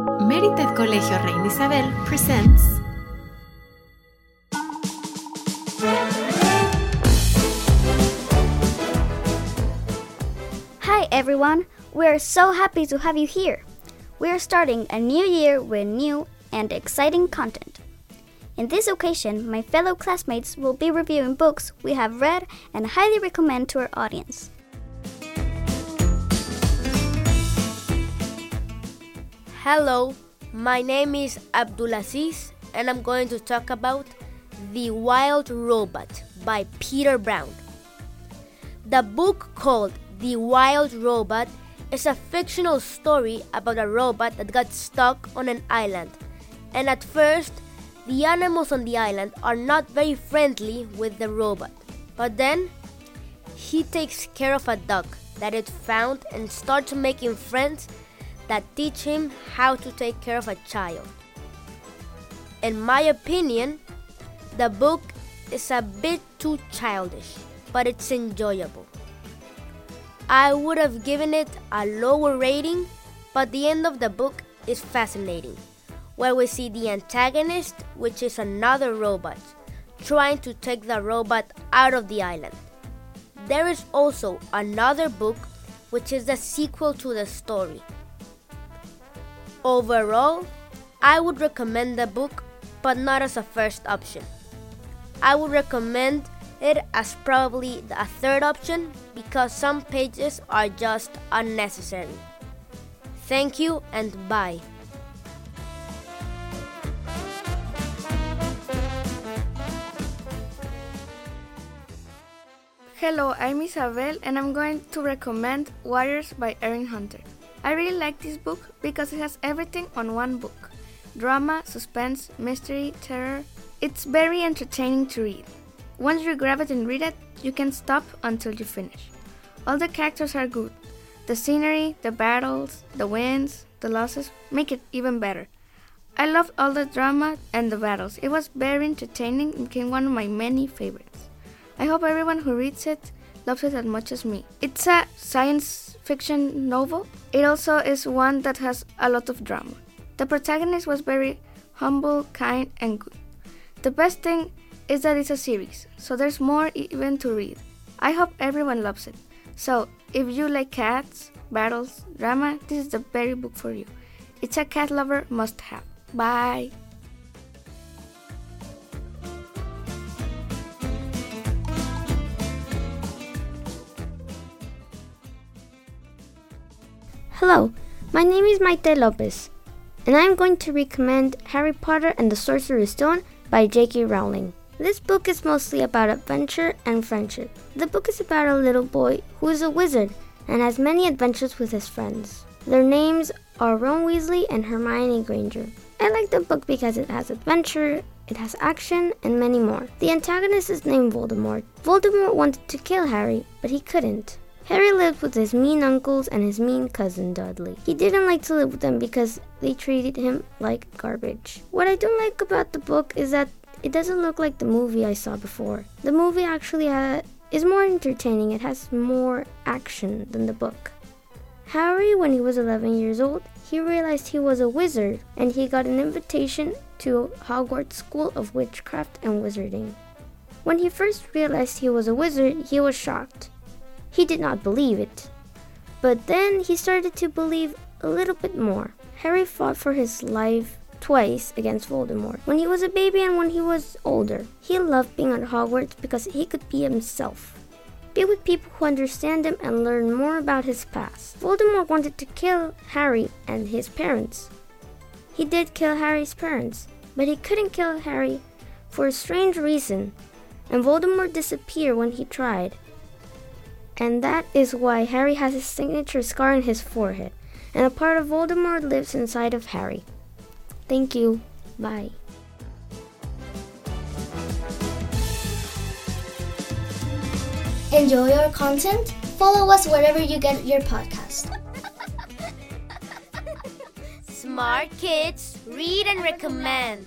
Merited Colegio Reina Isabel presents Hi everyone, we're so happy to have you here. We're starting a new year with new and exciting content. In this occasion, my fellow classmates will be reviewing books we have read and highly recommend to our audience. Hello, my name is Abdulaziz and I'm going to talk about The Wild Robot by Peter Brown. The book called The Wild Robot is a fictional story about a robot that got stuck on an island. And at first, the animals on the island are not very friendly with the robot. But then, he takes care of a duck that it found and starts making friends that teach him how to take care of a child. In my opinion, the book is a bit too childish, but it's enjoyable. I would have given it a lower rating, but the end of the book is fascinating, where we see the antagonist, which is another robot, trying to take the robot out of the island. There is also another book, which is the sequel to the story. Overall, I would recommend the book, but not as a first option. I would recommend it as probably a third option because some pages are just unnecessary. Thank you and bye. Hello, I'm Isabel and I'm going to recommend Warriors by Erin Hunter. I really like this book because it has everything on one book drama, suspense, mystery, terror. It's very entertaining to read. Once you grab it and read it, you can stop until you finish. All the characters are good. The scenery, the battles, the wins, the losses make it even better. I loved all the drama and the battles. It was very entertaining and became one of my many favorites. I hope everyone who reads it loves it as much as me. It's a science fiction novel. It also is one that has a lot of drama. The protagonist was very humble, kind, and good. The best thing is that it's a series, so there's more even to read. I hope everyone loves it. So, if you like cats, battles, drama, this is the very book for you. It's a cat lover must have. Bye. Hello, my name is Maite Lopez, and I am going to recommend Harry Potter and the Sorcerer's Stone by J.K. Rowling. This book is mostly about adventure and friendship. The book is about a little boy who is a wizard and has many adventures with his friends. Their names are Ron Weasley and Hermione Granger. I like the book because it has adventure, it has action, and many more. The antagonist is named Voldemort. Voldemort wanted to kill Harry, but he couldn't. Harry lived with his mean uncles and his mean cousin Dudley. He didn't like to live with them because they treated him like garbage. What I don't like about the book is that it doesn't look like the movie I saw before. The movie actually ha- is more entertaining, it has more action than the book. Harry, when he was 11 years old, he realized he was a wizard and he got an invitation to Hogwarts School of Witchcraft and Wizarding. When he first realized he was a wizard, he was shocked. He did not believe it. But then he started to believe a little bit more. Harry fought for his life twice against Voldemort when he was a baby and when he was older. He loved being at Hogwarts because he could be himself. Be with people who understand him and learn more about his past. Voldemort wanted to kill Harry and his parents. He did kill Harry's parents, but he couldn't kill Harry for a strange reason, and Voldemort disappeared when he tried. And that is why Harry has his signature scar on his forehead, and a part of Voldemort lives inside of Harry. Thank you. Bye. Enjoy our content? Follow us wherever you get your podcast. Smart kids, read and recommend.